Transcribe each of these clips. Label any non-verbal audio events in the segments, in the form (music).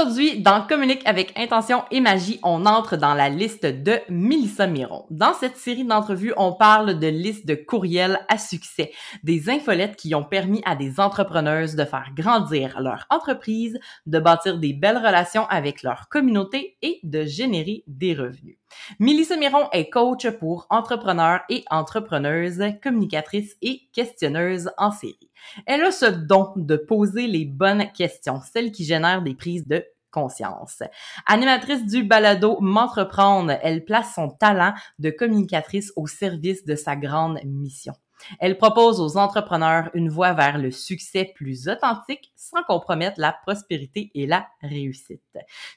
Aujourd'hui, dans Communique avec intention et magie, on entre dans la liste de Mélissa Miron. Dans cette série d'entrevues, on parle de listes de courriels à succès, des infolettes qui ont permis à des entrepreneuses de faire grandir leur entreprise, de bâtir des belles relations avec leur communauté et de générer des revenus. Mélissa Miron est coach pour entrepreneurs et entrepreneuses, communicatrices et questionneuses en série. Elle a ce don de poser les bonnes questions, celles qui génèrent des prises de conscience. Animatrice du balado M'entreprendre, elle place son talent de communicatrice au service de sa grande mission. Elle propose aux entrepreneurs une voie vers le succès plus authentique sans compromettre la prospérité et la réussite.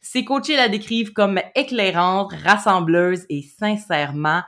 Ses coachés la décrivent comme éclairante, rassembleuse et sincèrement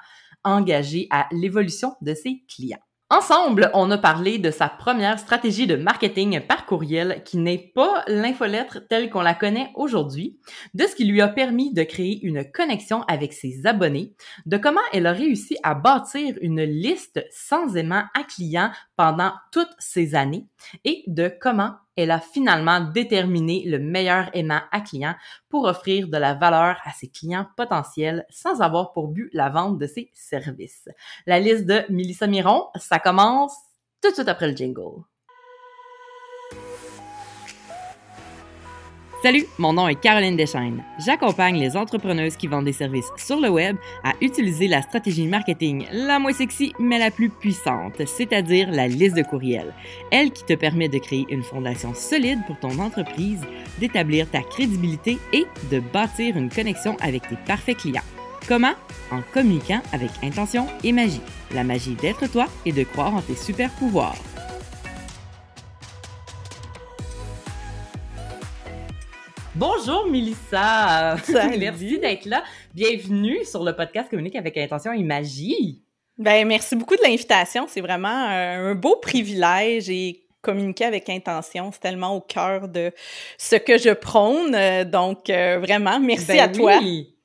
engagée à l'évolution de ses clients. Ensemble, on a parlé de sa première stratégie de marketing par courriel qui n'est pas l'infolettre telle qu'on la connaît aujourd'hui, de ce qui lui a permis de créer une connexion avec ses abonnés, de comment elle a réussi à bâtir une liste sans aimant à clients pendant toutes ces années et de comment elle a finalement déterminé le meilleur aimant à client pour offrir de la valeur à ses clients potentiels sans avoir pour but la vente de ses services. La liste de Mélissa Miron, ça commence tout de suite après le jingle. Salut, mon nom est Caroline Deschaines. J'accompagne les entrepreneuses qui vendent des services sur le web à utiliser la stratégie marketing la moins sexy mais la plus puissante, c'est-à-dire la liste de courriels. Elle qui te permet de créer une fondation solide pour ton entreprise, d'établir ta crédibilité et de bâtir une connexion avec tes parfaits clients. Comment? En communiquant avec intention et magie. La magie d'être toi et de croire en tes super pouvoirs. Bonjour Mélissa. (laughs) Merci d'être là. Bienvenue sur le podcast Communique avec intention et magie. Ben merci beaucoup de l'invitation. C'est vraiment un beau privilège et communiquer avec intention, c'est tellement au cœur de ce que je prône. Donc euh, vraiment, merci Ben à toi. oui.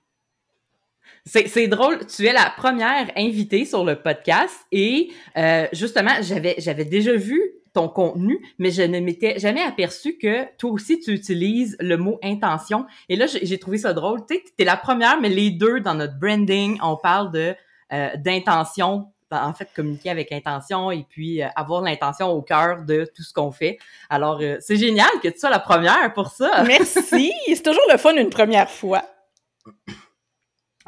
C'est c'est drôle, tu es la première invitée sur le podcast et euh, justement, j'avais j'avais déjà vu ton contenu, mais je ne m'étais jamais aperçu que toi aussi tu utilises le mot intention. Et là, j'ai trouvé ça drôle. Tu sais, t'es la première, mais les deux dans notre branding, on parle de euh, d'intention. En fait, communiquer avec intention et puis euh, avoir l'intention au cœur de tout ce qu'on fait. Alors, euh, c'est génial que tu sois la première pour ça. Merci. (laughs) C'est toujours le fun une première fois.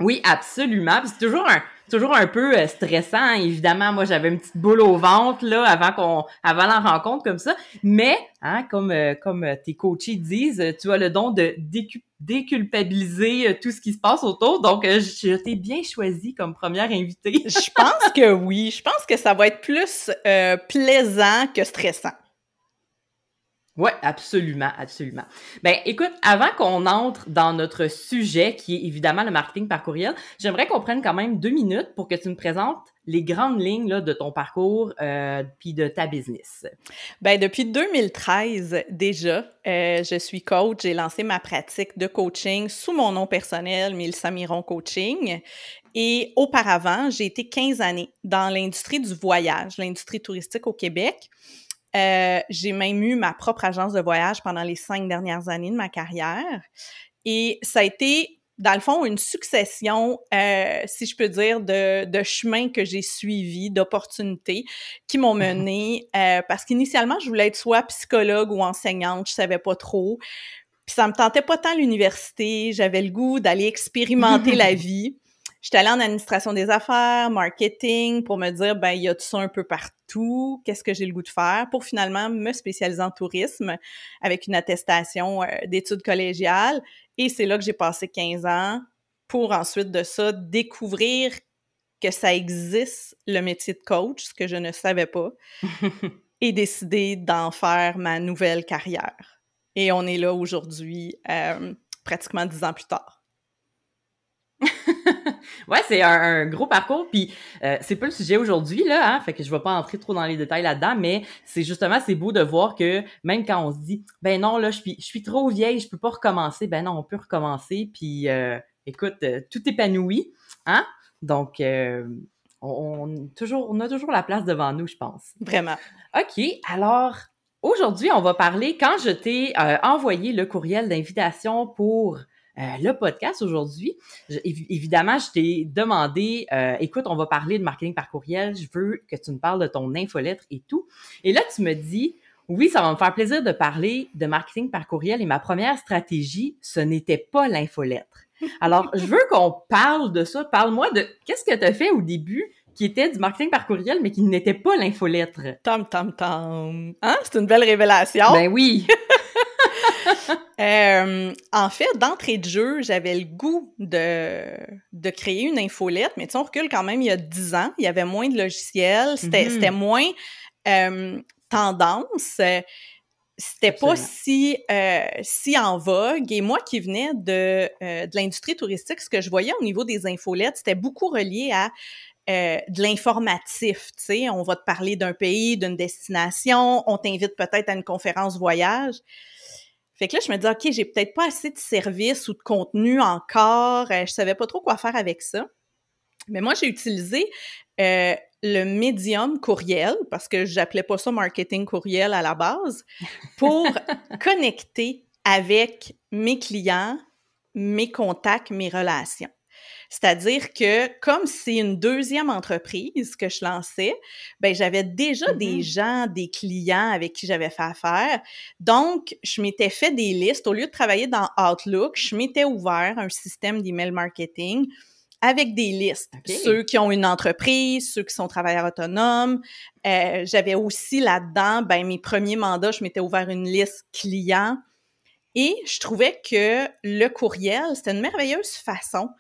Oui, absolument. C'est toujours un toujours un peu euh, stressant, évidemment. Moi, j'avais une petite boule au ventre là avant qu'on avant la rencontre comme ça. Mais hein, comme euh, comme euh, tes coachés disent, tu as le don de décu- déculpabiliser tout ce qui se passe autour. Donc, je t'ai bien choisi comme première invitée. Je pense que oui. Je pense que ça va être plus plaisant que stressant. Ouais, absolument, absolument. Ben, écoute, avant qu'on entre dans notre sujet, qui est évidemment le marketing par courriel, j'aimerais qu'on prenne quand même deux minutes pour que tu me présentes les grandes lignes là, de ton parcours euh, puis de ta business. Ben depuis 2013 déjà, euh, je suis coach. J'ai lancé ma pratique de coaching sous mon nom personnel, Mélissa Miron Coaching. Et auparavant, j'ai été 15 années dans l'industrie du voyage, l'industrie touristique au Québec. Euh, j'ai même eu ma propre agence de voyage pendant les cinq dernières années de ma carrière. Et ça a été, dans le fond, une succession, euh, si je peux dire, de, de chemins que j'ai suivis, d'opportunités qui m'ont mené, euh, parce qu'initialement, je voulais être soit psychologue ou enseignante, je savais pas trop. Puis ça me tentait pas tant l'université, j'avais le goût d'aller expérimenter (laughs) la vie. J'étais allée en administration des affaires, marketing, pour me dire, ben, il y a tout ça un peu partout, qu'est-ce que j'ai le goût de faire, pour finalement me spécialiser en tourisme avec une attestation euh, d'études collégiales. Et c'est là que j'ai passé 15 ans pour ensuite de ça découvrir que ça existe, le métier de coach, ce que je ne savais pas, (laughs) et décider d'en faire ma nouvelle carrière. Et on est là aujourd'hui, euh, pratiquement dix ans plus tard. (laughs) ouais, c'est un, un gros parcours, puis euh, c'est pas le sujet aujourd'hui là, hein, fait que je vais pas entrer trop dans les détails là-dedans, mais c'est justement c'est beau de voir que même quand on se dit ben non là je suis je suis trop vieille, je peux pas recommencer, ben non on peut recommencer, puis euh, écoute euh, tout épanouit, hein, donc euh, on, on toujours on a toujours la place devant nous, je pense. Vraiment. Ok, alors Aujourd'hui, on va parler quand je t'ai euh, envoyé le courriel d'invitation pour euh, le podcast aujourd'hui. Évidemment, je t'ai demandé, euh, écoute, on va parler de marketing par courriel. Je veux que tu me parles de ton infolettre et tout. Et là, tu me dis, oui, ça va me faire plaisir de parler de marketing par courriel. Et ma première stratégie, ce n'était pas l'infolettre. Alors, je veux qu'on parle de ça. Parle-moi de qu'est-ce que tu as fait au début qui était du marketing par courriel, mais qui n'était pas l'infolettre. Tom, tom, tom. Hein? C'est une belle révélation. Ben oui. (laughs) Euh, en fait, d'entrée de jeu, j'avais le goût de, de créer une infolette, mais tu sais, on recule quand même il y a 10 ans. Il y avait moins de logiciels, c'était mm-hmm. moins euh, tendance c'était pas si euh, si en vogue. Et moi qui venais de, de l'industrie touristique, ce que je voyais au niveau des infolettes, c'était beaucoup relié à euh, de l'informatif, tu sais, on va te parler d'un pays, d'une destination, on t'invite peut-être à une conférence voyage. Fait que là, je me dis, OK, j'ai peut-être pas assez de services ou de contenu encore, euh, je savais pas trop quoi faire avec ça. Mais moi, j'ai utilisé euh, le médium courriel, parce que j'appelais pas ça marketing courriel à la base, pour (laughs) connecter avec mes clients, mes contacts, mes relations. C'est-à-dire que comme c'est une deuxième entreprise que je lançais, ben j'avais déjà des mm-hmm. gens, des clients avec qui j'avais fait affaire. Donc, je m'étais fait des listes. Au lieu de travailler dans Outlook, je m'étais ouvert un système d'email marketing avec des listes. Ceux qui ont une entreprise, ceux qui sont travailleurs autonomes. Euh, j'avais aussi là-dedans, ben mes premiers mandats, je m'étais ouvert une liste clients. Et je trouvais que le courriel, c'était une merveilleuse façon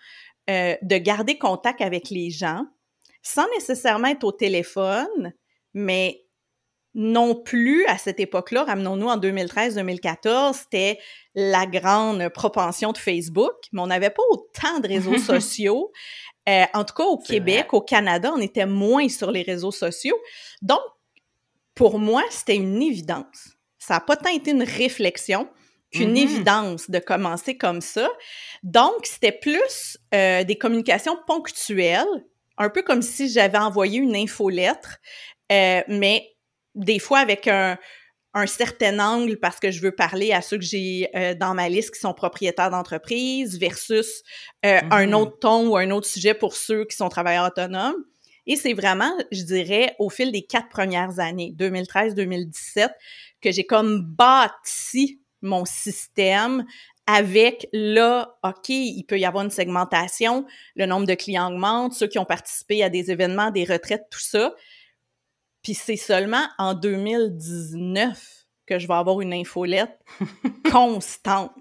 euh, de garder contact avec les gens sans nécessairement être au téléphone, mais non plus à cette époque-là, ramenons-nous en 2013-2014, c'était la grande propension de Facebook, mais on n'avait pas autant de réseaux (laughs) sociaux. Euh, en tout cas, au Québec, au Canada, on était moins sur les réseaux sociaux. Donc, pour moi, c'était une évidence. Ça n'a pas tant été une réflexion qu'une mm-hmm. évidence de commencer comme ça. Donc, c'était plus euh, des communications ponctuelles, un peu comme si j'avais envoyé une infolettre, euh, mais des fois avec un, un, certain angle parce que je veux parler à ceux que j'ai euh, dans ma liste qui sont propriétaires d'entreprise versus un mm-hmm. autre ton ou un autre sujet pour ceux qui sont travailleurs autonomes. Et c'est vraiment, je dirais, au fil des quatre premières années, 2013-2017, que j'ai comme bâti mon système avec là, OK, il peut y avoir une segmentation, le nombre de clients augmente, ceux qui ont participé à des événements, des retraites, tout ça. Puis c'est seulement en 2019 que je vais avoir une infolette (laughs) constante.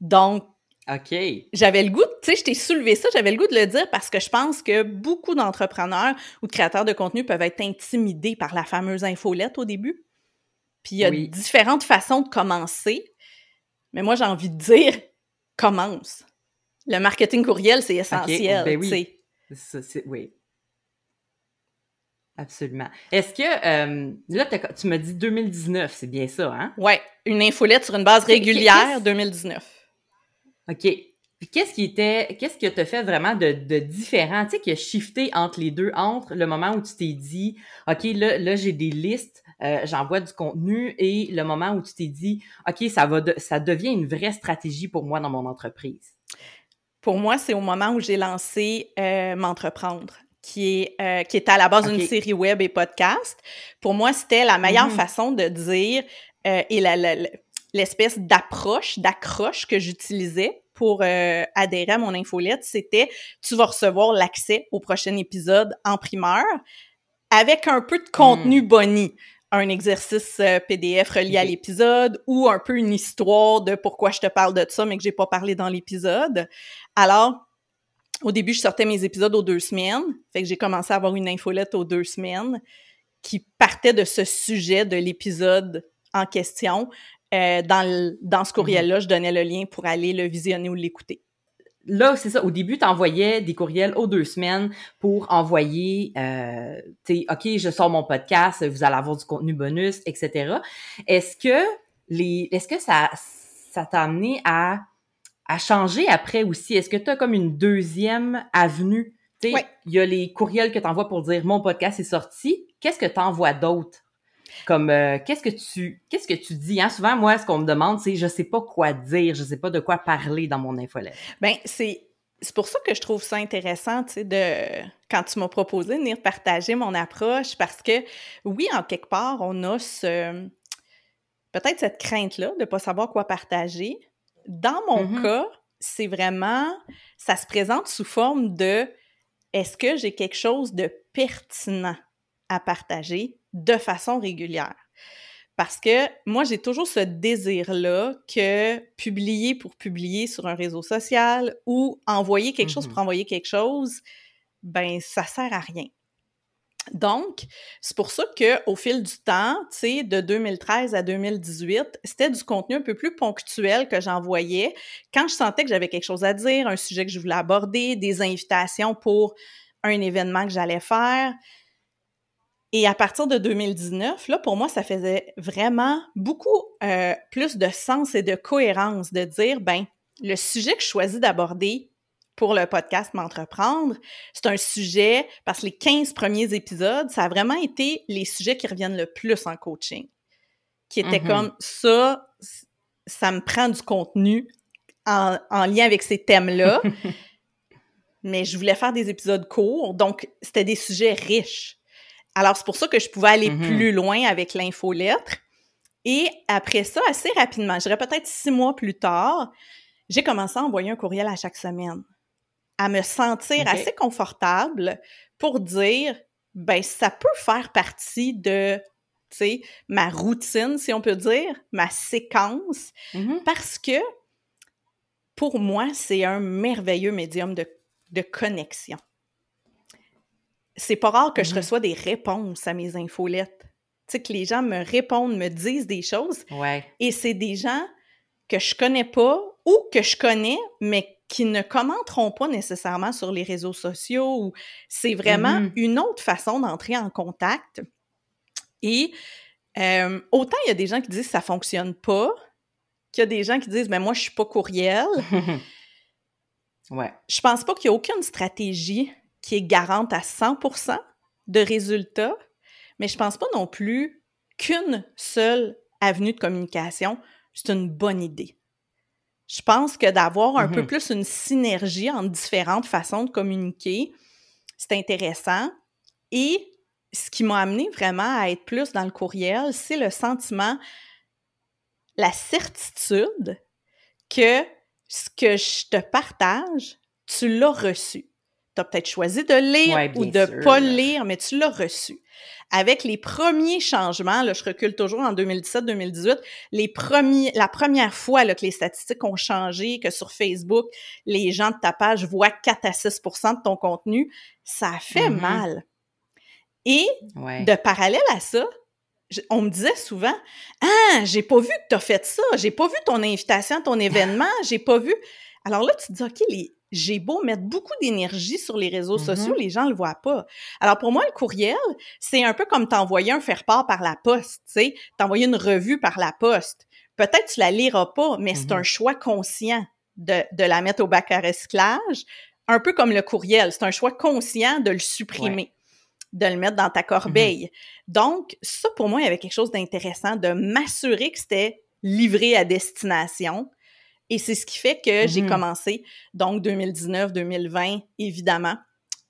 Donc, OK. J'avais le goût, tu sais, je t'ai soulevé ça, j'avais le goût de le dire parce que je pense que beaucoup d'entrepreneurs ou de créateurs de contenu peuvent être intimidés par la fameuse infolette au début. Puis il y a différentes façons de commencer. Mais moi, j'ai envie de dire, commence. Le marketing courriel, c'est essentiel. Ben oui. oui. Absolument. Est-ce que, euh, là, tu m'as dit 2019, c'est bien ça, hein? Oui, une infolette sur une base régulière, 2019. OK. Puis qu'est-ce qui était, qu'est-ce que tu as fait vraiment de, de différent, tu sais, qui a shifté entre les deux, entre le moment où tu t'es dit, OK, là, là j'ai des listes, euh, j'envoie du contenu et le moment où tu t'es dit, OK, ça, va ça devient une vraie stratégie pour moi dans mon entreprise? Pour moi, c'est au moment où j'ai lancé euh, M'entreprendre. Qui est, euh, qui est à la base d'une série web et podcast. Pour moi, c'était la meilleure mm-hmm. façon de dire et l'espèce d'approche, d'accroche que j'utilisais pour adhérer à mon infolette, c'était tu vas recevoir l'accès au prochain épisode en primeur avec un peu de contenu mm. boni un exercice euh, PDF relié à l'épisode ou un peu une histoire de pourquoi je te parle de ça, mais que j'ai pas parlé dans l'épisode. Alors, au début, je sortais mes épisodes aux deux semaines. Fait que j'ai commencé à avoir une infolette aux deux semaines qui partait de ce sujet de l'épisode en question. Euh, dans, dans ce mm-hmm. courriel-là, je donnais le lien pour aller le visionner ou l'écouter là, c'est ça. Au début, tu envoyais des courriels aux deux semaines pour envoyer, euh, tu OK, je sors mon podcast, vous allez avoir du contenu bonus, etc. Est-ce que les, est-ce que ça, ça t'a amené à, à changer après aussi? Est-ce que tu as comme une deuxième avenue? Tu sais, il y a les courriels que tu envoies pour dire mon podcast est sorti. Qu'est-ce que tu envoies d'autre? Comme euh, qu'est-ce que tu qu'est-ce que tu dis hein? Souvent moi ce qu'on me demande c'est je sais pas quoi dire, je sais pas de quoi parler dans mon infolette. Ben c'est c'est pour ça que je trouve ça intéressant, tu sais, de quand tu m'as proposé de venir partager mon approche, parce que oui, en quelque part, on a ce peut-être cette crainte-là de pas savoir quoi partager. Dans mon mm-hmm. cas, c'est vraiment ça se présente sous forme de est-ce que j'ai quelque chose de pertinent à partager? De façon régulière? Parce que moi, j'ai toujours ce désir-là que publier pour publier sur un réseau social ou envoyer quelque chose pour mm-hmm. envoyer quelque chose, ben, ça sert à rien. Donc, c'est pour ça qu'au fil du temps, tu sais, de 2013 à 2018, c'était du contenu un peu plus ponctuel que j'envoyais quand je sentais que j'avais quelque chose à dire, un sujet que je voulais aborder, des invitations pour un événement que j'allais faire. Et à partir de 2019, là, pour moi, ça faisait vraiment beaucoup euh, plus de sens et de cohérence de dire, ben, le sujet que je choisis d'aborder pour le podcast M'entreprendre, c'est un sujet, parce que les 15 premiers épisodes, ça a vraiment été les sujets qui reviennent le plus en coaching. Qui étaient mm-hmm. comme ça, ça me prend du contenu en, en lien avec ces thèmes-là. (laughs) mais je voulais faire des épisodes courts, donc c'était des sujets riches. Alors, c'est pour ça que je pouvais aller mm-hmm. plus loin avec l'infolettre. Et après ça, assez rapidement, je dirais peut-être six mois plus tard, j'ai commencé à envoyer un courriel à chaque semaine, à me sentir assez confortable pour dire, ben, ça peut faire partie de, tu sais, ma routine, si on peut dire, ma séquence, mm-hmm. parce que pour moi, c'est un merveilleux médium de, de connexion c'est pas rare que je mm-hmm. reçois des réponses à mes infolettes. Tu sais, que les gens me répondent, me disent des choses. Ouais. Et c'est des gens que je connais pas ou que je connais, mais qui ne commenteront pas nécessairement sur les réseaux sociaux. Ou c'est vraiment mm-hmm. une autre façon d'entrer en contact. Et euh, autant il y a des gens qui disent que ça fonctionne pas, qu'il y a des gens qui disent, mais moi, je suis pas courriel. (laughs) ouais. Je pense pas qu'il y a aucune stratégie qui est garante à 100% de résultats, mais je pense pas non plus qu'une seule avenue de communication, c'est une bonne idée. Je pense que d'avoir un peu mm-hmm. plus une synergie entre différentes façons de communiquer, c'est intéressant. Et ce qui m'a amené vraiment à être plus dans le courriel, c'est le sentiment, la certitude que ce que je te partage, tu l'as reçu tu as peut-être choisi de lire ou de pas lire, mais tu l'as reçu. Avec les premiers changements, là, je recule toujours en 2017-2018, les premiers, la première fois là, que les statistiques ont changé, que sur Facebook, les gens de ta page voient 4 à 6% de ton contenu, ça fait mm-hmm. mal. Et de parallèle à ça, on me disait souvent Ah, j'ai pas vu que tu as fait ça, j'ai pas vu ton invitation à ton événement, j'ai pas vu. Alors là, tu te dis, OK, les, j'ai beau mettre beaucoup d'énergie sur les réseaux sociaux, mm-hmm. les gens le voient pas. Alors pour moi, le courriel, c'est un peu comme t'envoyer un faire-part par la poste, tu sais, t'envoyer une revue par la poste. Peut-être tu la liras pas, mais c'est un choix conscient de, de, la mettre au bac à recyclage, un peu comme le courriel, c'est un choix conscient de le supprimer. de le mettre dans ta corbeille. Mm-hmm. Donc, ça, pour moi, il y avait quelque chose d'intéressant de m'assurer que c'était livré à destination, et c'est ce qui fait que j'ai mmh commencé, donc 2019-2020, évidemment.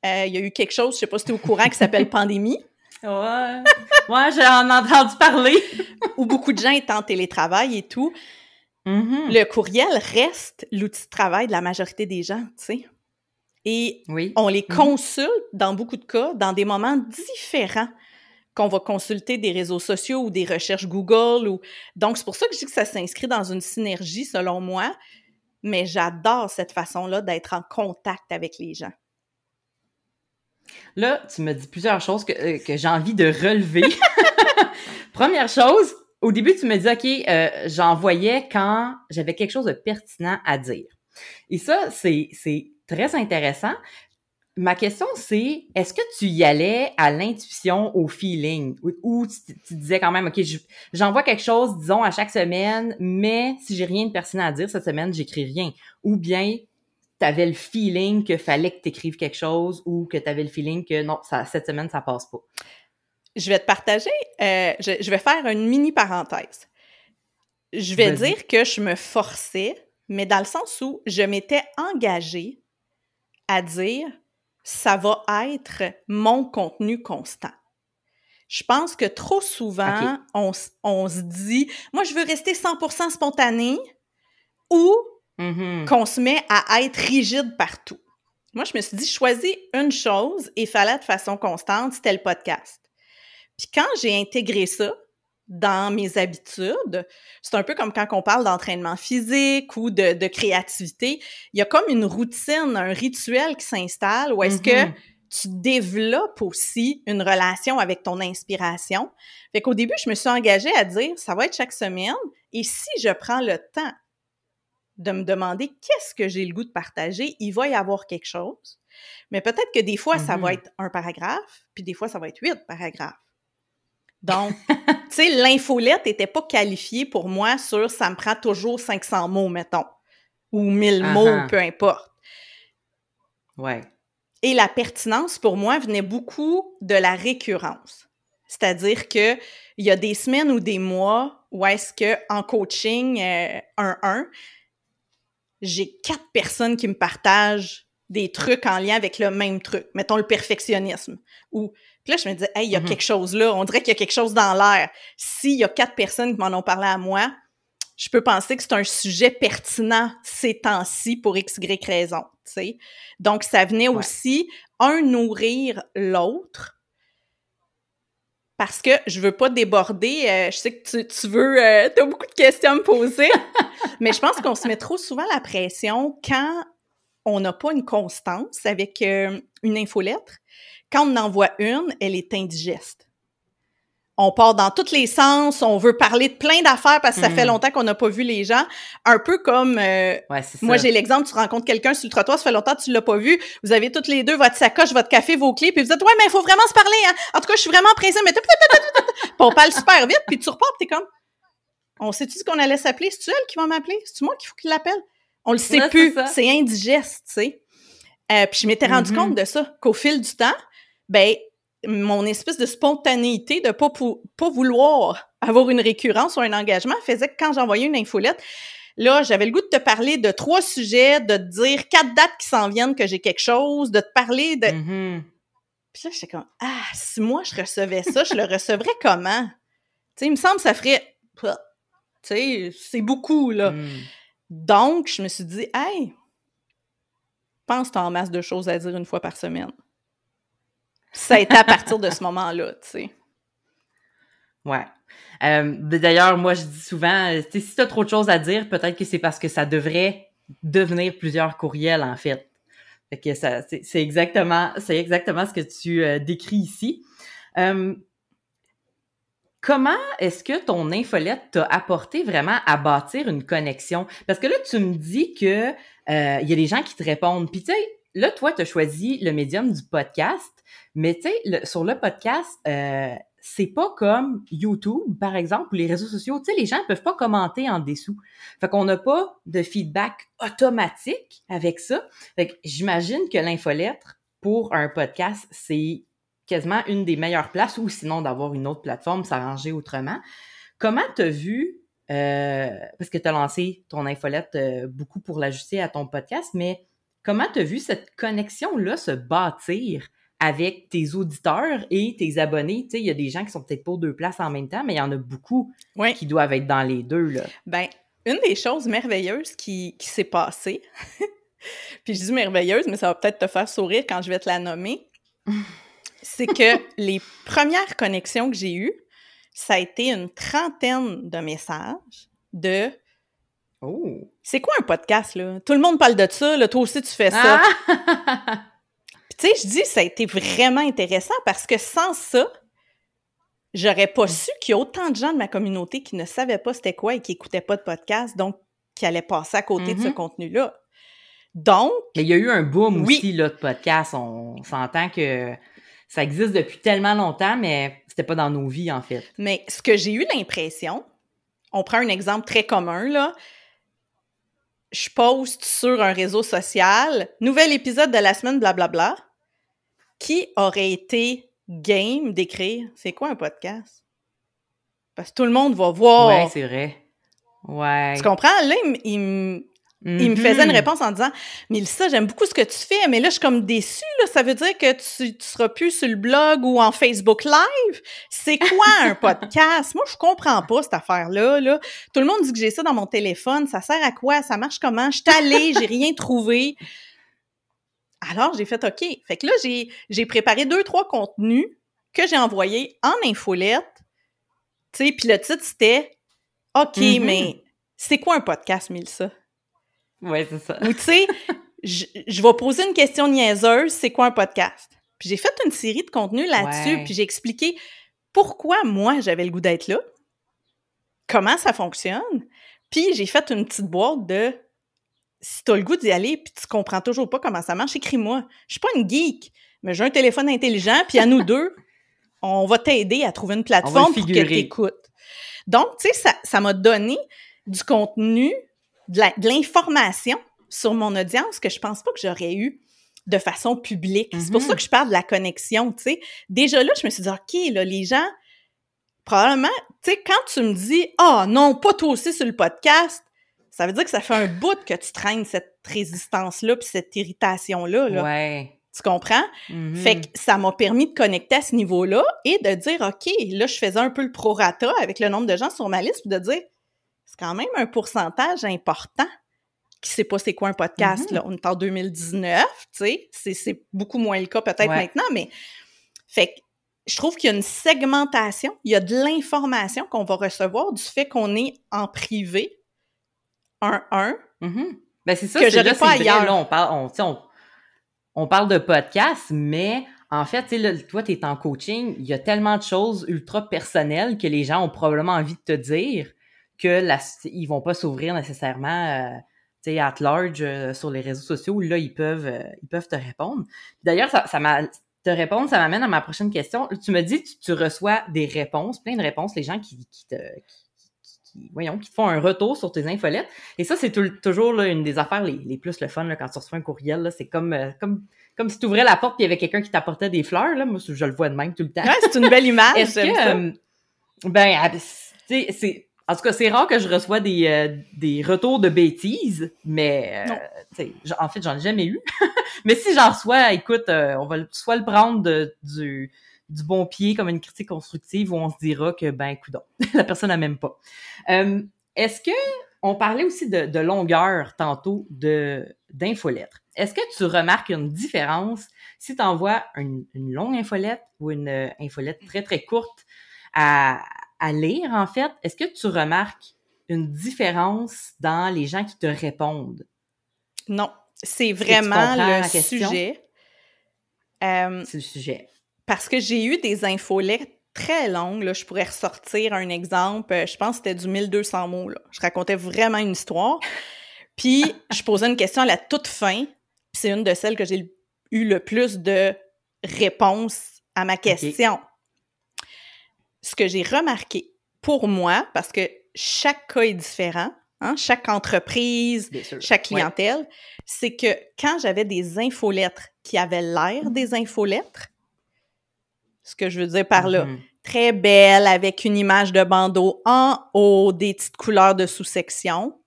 Euh, il y a eu quelque chose, je sais pas si tu es au courant, qui (laughs) s'appelle pandémie. Ouais, ouais j'en ai entendu parler. où beaucoup de gens étaient en télétravail et tout. Mmh Le courriel reste l'outil de travail de la majorité des gens, tu sais. Et on les mmh consulte, dans beaucoup de cas, dans des moments différents qu'on va consulter des réseaux sociaux ou des recherches Google. Ou... Donc, c'est pour ça que je dis que ça s'inscrit dans une synergie, selon moi. Mais j'adore cette façon-là d'être en contact avec les gens. Là, tu me dis plusieurs choses que, euh, j'ai envie de relever. (laughs) Première chose, au début, tu me dis, OK, euh, j'envoyais quand j'avais quelque chose de pertinent à dire. Et ça, c'est très intéressant ma question, c'est est-ce que tu y allais à l'intuition, au feeling, ou, tu, disais quand même, OK, j'envoie quelque chose, disons, à chaque semaine, mais si j'ai rien de pertinent à dire cette semaine, j'écris rien. Ou bien tu avais le feeling qu'il fallait que tu écrives quelque chose ou que tu avais le feeling que non, ça, cette semaine, ça passe pas. je vais te partager, euh, je, vais faire une mini parenthèse. Je vais dire que je me forçais, mais dans le sens où je m'étais engagée à dire ça va être mon contenu constant. Je pense que trop souvent, on, se dit, moi, je veux rester 100% spontané ou mm-hmm. qu'on se met à être rigide partout. Moi, je me suis dit, choisis une chose et fallait de façon constante, c'était le podcast. Puis quand j'ai intégré ça dans mes habitudes, c'est un peu comme quand on parle d'entraînement physique ou de, créativité, il y a comme une routine, un rituel qui s'installe où est-ce que mm-hmm. tu développes aussi une relation avec ton inspiration. Fait qu'au début, je me suis engagée à dire, ça va être chaque semaine, et si je prends le temps de me demander qu'est-ce que j'ai le goût de partager, il va y avoir quelque chose. Mais peut-être que des fois, ça va mm-hmm. être un paragraphe, puis des fois, ça va être huit paragraphes. Donc, (laughs) tu sais, l'infolette n'était pas qualifiée pour moi sur ça me prend toujours 500 mots, mettons, ou 1000 mots, uh-huh. peu importe. Ouais. Et la pertinence, pour moi, venait beaucoup de la récurrence. C'est-à-dire que il y a des semaines ou des mois où est-ce que en coaching 1-1, euh, j'ai quatre personnes qui me partagent des trucs en lien avec le même truc. Mettons le perfectionnisme. Ou là, je me disais, hey, il y a mm-hmm. quelque chose là. On dirait qu'il y a quelque chose dans l'air. S'il y a quatre personnes qui m'en ont parlé à moi, je peux penser que c'est un sujet pertinent ces temps-ci pour X, Y raison. sais. Donc, ça venait aussi, un, nourrir l'autre. Parce que je veux pas déborder. Euh, je sais que tu, tu veux, euh, tu as beaucoup de questions à me poser. (laughs) mais je pense qu'on se met trop souvent la pression quand on n'a pas une constance avec euh, une infolettre. Quand on en envoie une, elle est indigeste. On part dans tous les sens, on veut parler de plein d'affaires parce que ça fait hmm. longtemps qu'on n'a pas vu les gens. Un peu comme euh, moi j'ai l'exemple, tu rencontres quelqu'un sur le trottoir, ça fait longtemps que tu l'as pas vu, vous avez toutes les deux votre sacoche, votre café, vos clés, puis vous dites ouais mais il faut vraiment se parler. Hein? En tout cas, je suis vraiment pressée, mais puis on parle super vite, puis tu repars, t'es comme on sait-tu ce qu'on allait s'appeler? C'est-tu elle qui va m'appeler? C'est-tu moi qu'il faut qu'il l'appelle? On le sait plus. C'est indigeste, tu sais. Euh, puis je m'étais rendu mm-hmm. compte de ça, qu'au fil du temps, ben mon espèce de spontanéité de pas, pas vouloir avoir une récurrence ou un engagement faisait que quand j'envoyais une infolette, là, j'avais le goût de te parler de trois sujets, de te dire quatre dates qui s'en viennent que j'ai quelque chose, de te parler de... Mm-hmm. Puis là, j'étais comme, ah, si moi je recevais ça, je le recevrais comment? Tu sais, il me semble que ça ferait... Tu sais, c'est beaucoup, là. Mm. Donc, je me suis dit, hey, pense tu en masse de choses à dire une fois par semaine ça a été à partir de ce moment-là, tu sais. Ouais. Euh, D'ailleurs, moi, je dis souvent, euh, si tu as trop de choses à dire, peut-être que c'est parce que ça devrait devenir plusieurs courriels, en fait. Fait que c'est exactement, exactement ce que tu euh, décris ici. Comment est-ce que ton infolette t'a apporté vraiment à bâtir une connexion? Parce que là, tu me dis que il y a des gens qui te répondent. Puis tu sais, là, toi, tu as choisi le médium du podcast, mais tu sais, sur le podcast, euh, c'est pas comme YouTube, par exemple, ou les réseaux sociaux. Tu sais, les gens peuvent pas commenter en dessous. Fait qu'on n'a pas de feedback automatique avec ça. Fait que j'imagine que l'infolettre pour un podcast, c'est quasiment une des meilleures places, ou sinon d'avoir une autre plateforme, s'arranger autrement. Comment t'as vu euh, parce que tu as lancé ton infolette euh, beaucoup pour l'ajuster à ton podcast, mais Comment tu as vu cette connexion-là se bâtir avec tes auditeurs et tes abonnés? Tu sais, il y a des gens qui sont peut-être pas aux deux places en même temps, mais il y en a beaucoup qui doivent être dans les deux. Là. Ben, une des choses merveilleuses qui, s'est passée, (laughs) puis je dis merveilleuse, mais ça va peut-être te faire sourire quand je vais te la nommer, (laughs) c'est que (laughs) les premières connexions que j'ai eues, ça a été une trentaine de messages de Oh! C'est quoi un podcast, là? Tout le monde parle de ça, là, toi aussi tu fais ça. Ah! (laughs) tu sais, je dis, ça a été vraiment intéressant parce que sans ça, j'aurais pas su qu'il y a autant de gens de ma communauté qui ne savaient pas c'était quoi et qui écoutaient pas de podcast, donc qui allaient passer à côté de ce mm-hmm. contenu-là. Donc. il y a eu un boom aussi, là, de podcast. On, s'entend que ça existe depuis tellement longtemps, mais c'était pas dans nos vies, en fait. Mais ce que j'ai eu l'impression, on prend un exemple très commun, là je poste sur un réseau social, nouvel épisode de la semaine, blablabla, qui aurait été game d'écrire? C'est quoi un podcast? Parce que tout le monde va voir. Ouais, c'est vrai. Ouais. Tu comprends? Là, il, il me faisait une réponse en disant Mélissa, j'aime beaucoup ce que tu fais, mais là, je suis comme déçue. Là. Ça veut dire que tu, tu seras plus sur le blog ou en Facebook Live? C'est quoi un (laughs) podcast? Moi, je comprends pas cette affaire-là. Là. Tout le monde dit que j'ai ça dans mon téléphone. Ça sert à quoi? Ça marche comment? Je suis allée, j'ai rien trouvé. Alors, j'ai fait OK. Fait que là, j'ai, j'ai préparé deux, trois contenus que j'ai envoyés en infolette. Tu sais, puis le titre, c'était OK, Mhm. mais c'est quoi un podcast, Mélissa? Ouais, c'est ça. Ou tu sais, je, je vais poser une question niaiseuse, c'est quoi un podcast? Puis j'ai fait une série de contenus là-dessus, Ouais. puis j'ai expliqué pourquoi moi j'avais le goût d'être là, comment ça fonctionne, puis j'ai fait une petite boîte de si t'as le goût d'y aller, puis tu comprends toujours pas comment ça marche, écris-moi. Je suis pas une geek, mais j'ai un téléphone intelligent, puis à nous (laughs) deux, on va t'aider à trouver une plateforme pour que t'écoutes. Donc, tu sais, ça, ça m'a donné du contenu, de l'information sur mon audience que je pense pas que j'aurais eu de façon publique. C'est pour Mhm. ça que je parle de la connexion, tu sais. Déjà là, je me suis dit, OK, là, les gens, probablement, tu sais, quand tu me dis, ah non, pas toi aussi sur le podcast, ça veut dire que ça fait un bout que tu traînes cette résistance-là puis cette irritation-là. Là. Ouais. Tu comprends? Mhm. Fait que ça m'a permis de connecter à ce niveau-là et de dire, OK, là, je faisais un peu le prorata avec le nombre de gens sur ma liste, puis de dire, c'est quand même un pourcentage important qui sait pas c'est quoi un podcast. Mhm. là. On est en 2019, tu sais, c'est- beaucoup moins le cas peut-être Ouais. maintenant, mais fait que je trouve qu'il y a une segmentation, il y a de l'information qu'on va recevoir du fait qu'on est en privé, un un Mhm. Ben, c'est ça, Que là, pas vrai, ailleurs. là, on parle, on, on, on parle de podcast, mais en fait, là, toi, tu es en coaching, il y a tellement de choses ultra personnelles que les gens ont probablement envie de te dire que la, ils vont pas s'ouvrir nécessairement, euh, sais, at large euh, sur les réseaux sociaux là, ils peuvent, euh, ils peuvent te répondre. D'ailleurs, ça, ça m'a, te répondre, ça m'amène à ma prochaine question. Tu me dis, tu, tu reçois des réponses, plein de réponses, les gens qui, qui te, qui, qui- voyons, qui te font un retour sur tes infolettes. Et ça, c'est toujours là, une des affaires les, les plus le fun là, quand tu reçois un courriel. C'est comme, euh, comme, comme si tu ouvrais la porte et il y avait quelqu'un qui t'apportait des fleurs. Là. Moi, je le vois de même tout le temps. Ouais, c'est une belle image. Est-ce que, euh, ben, ah, tu sais, c'est, en tout cas, c'est rare que je reçois des, euh, des retours de bêtises, mais, euh, en fait, j'en ai jamais eu. (laughs) mais si j'en reçois, écoute, euh, on va soit le prendre de, du, du bon pied comme une critique constructive ou on se dira que, ben, coudon, (laughs) la personne n'a même pas. Euh, est-ce que, on parlait aussi de, de longueur tantôt de, d'infolettre. Est-ce que tu remarques une différence si tu envoies une, une longue infolette ou une euh, infolette très, très courte à, à lire, en fait? Est-ce que tu remarques une différence dans les gens qui te répondent? Non, c'est vraiment le sujet. Euh, C'est le sujet. parce que j'ai eu des infolettes très longues. Là, je pourrais ressortir un exemple. euh, Je pense que c'était du 1200 mots. Là. Je racontais vraiment une histoire. Puis, (laughs) je posais une question à la toute fin. Puis, c'est une de celles que j'ai eu le plus de réponses à ma question. Ce que j'ai remarqué pour moi, parce que chaque cas est différent, hein, chaque entreprise, chaque Ouais. clientèle, c'est que quand j'avais des infolettres qui avaient l'air des infolettres, ce que je veux dire par là, Mhm. très belle avec une image de bandeau en haut, des petites couleurs de sous-section,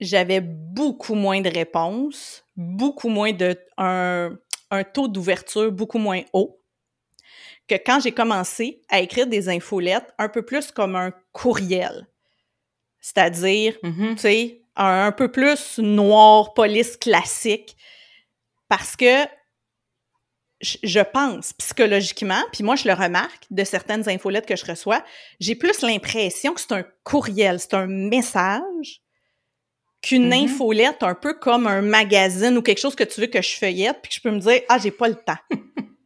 j'avais beaucoup moins de réponses, beaucoup moins de un, un taux d'ouverture beaucoup moins haut que quand j'ai commencé à écrire des infolettes un peu plus comme un courriel. C'est-à-dire Mhm. tu sais, un, un peu plus noir, police classique. Parce que je, je pense psychologiquement, puis moi je le remarque de certaines infolettes que je reçois, j'ai plus l'impression que c'est un courriel, c'est un message qu'une Mhm. infolette un peu comme un magazine ou quelque chose que tu veux que je feuillette puis que je peux me dire ah j'ai pas le temps. (laughs)